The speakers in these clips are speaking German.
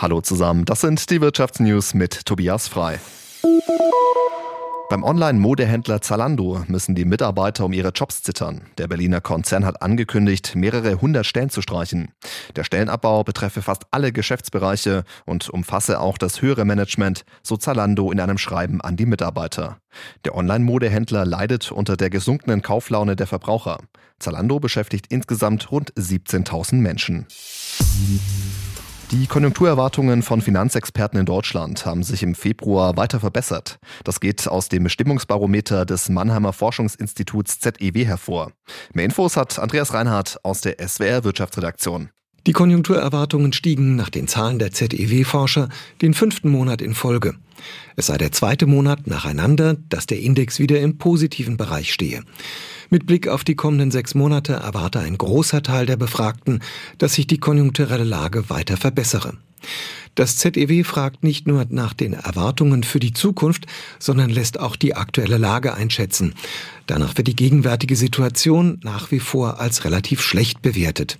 Hallo zusammen, das sind die Wirtschaftsnews mit Tobias Frei. Beim Online-Modehändler Zalando müssen die Mitarbeiter um ihre Jobs zittern. Der Berliner Konzern hat angekündigt, mehrere hundert Stellen zu streichen. Der Stellenabbau betreffe fast alle Geschäftsbereiche und umfasse auch das höhere Management, so Zalando in einem Schreiben an die Mitarbeiter. Der Online-Modehändler leidet unter der gesunkenen Kauflaune der Verbraucher. Zalando beschäftigt insgesamt rund 17.000 Menschen. Die Konjunkturerwartungen von Finanzexperten in Deutschland haben sich im Februar weiter verbessert. Das geht aus dem Bestimmungsbarometer des Mannheimer Forschungsinstituts ZEW hervor. Mehr Infos hat Andreas Reinhardt aus der SWR Wirtschaftsredaktion. Die Konjunkturerwartungen stiegen nach den Zahlen der ZEW-Forscher den fünften Monat in Folge. Es sei der zweite Monat nacheinander, dass der Index wieder im positiven Bereich stehe. Mit Blick auf die kommenden sechs Monate erwarte ein großer Teil der Befragten, dass sich die konjunkturelle Lage weiter verbessere. Das ZEW fragt nicht nur nach den Erwartungen für die Zukunft, sondern lässt auch die aktuelle Lage einschätzen. Danach wird die gegenwärtige Situation nach wie vor als relativ schlecht bewertet.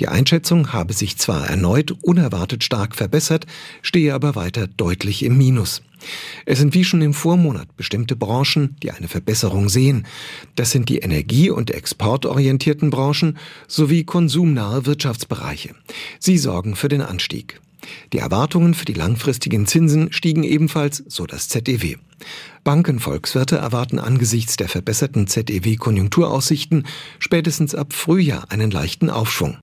Die Einschätzung habe sich zwar erneut unerwartet stark verbessert, stehe aber weiter deutlich im Minus. Es sind wie schon im Vormonat bestimmte Branchen, die eine Verbesserung sehen. Das sind die energie- und exportorientierten Branchen sowie konsumnahe Wirtschaftsbereiche. Sie sorgen für den Anstieg. Die Erwartungen für die langfristigen Zinsen stiegen ebenfalls, so das ZEW. Bankenvolkswirte erwarten angesichts der verbesserten ZEW-Konjunkturaussichten spätestens ab Frühjahr einen leichten Aufschwung.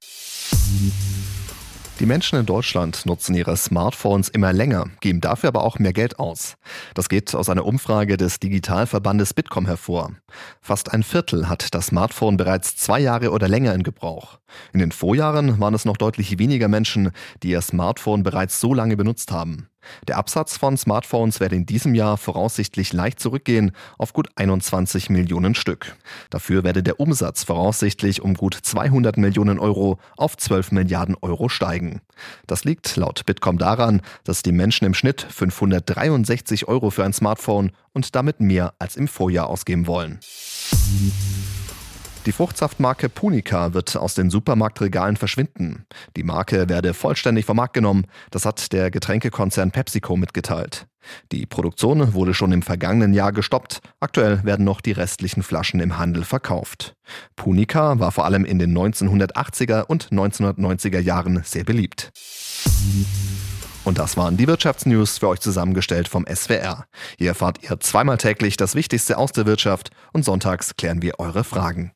Die Menschen in Deutschland nutzen ihre Smartphones immer länger, geben dafür aber auch mehr Geld aus. Das geht aus einer Umfrage des Digitalverbandes Bitkom hervor. Fast ein Viertel hat das Smartphone bereits zwei Jahre oder länger in Gebrauch. In den Vorjahren waren es noch deutlich weniger Menschen, die ihr Smartphone bereits so lange benutzt haben. Der Absatz von Smartphones werde in diesem Jahr voraussichtlich leicht zurückgehen auf gut 21 Millionen Stück. Dafür werde der Umsatz voraussichtlich um gut 200 Millionen Euro auf 12 Milliarden Euro steigen. Das liegt laut Bitkom daran, dass die Menschen im Schnitt 563 Euro für ein Smartphone und damit mehr als im Vorjahr ausgeben wollen. Die Fruchtsaftmarke Punica wird aus den Supermarktregalen verschwinden. Die Marke werde vollständig vom Markt genommen, das hat der Getränkekonzern PepsiCo mitgeteilt. Die Produktion wurde schon im vergangenen Jahr gestoppt. Aktuell werden noch die restlichen Flaschen im Handel verkauft. Punica war vor allem in den 1980er und 1990er Jahren sehr beliebt. Und das waren die Wirtschaftsnews für euch zusammengestellt vom SWR. Hier erfahrt ihr zweimal täglich das Wichtigste aus der Wirtschaft und sonntags klären wir eure Fragen.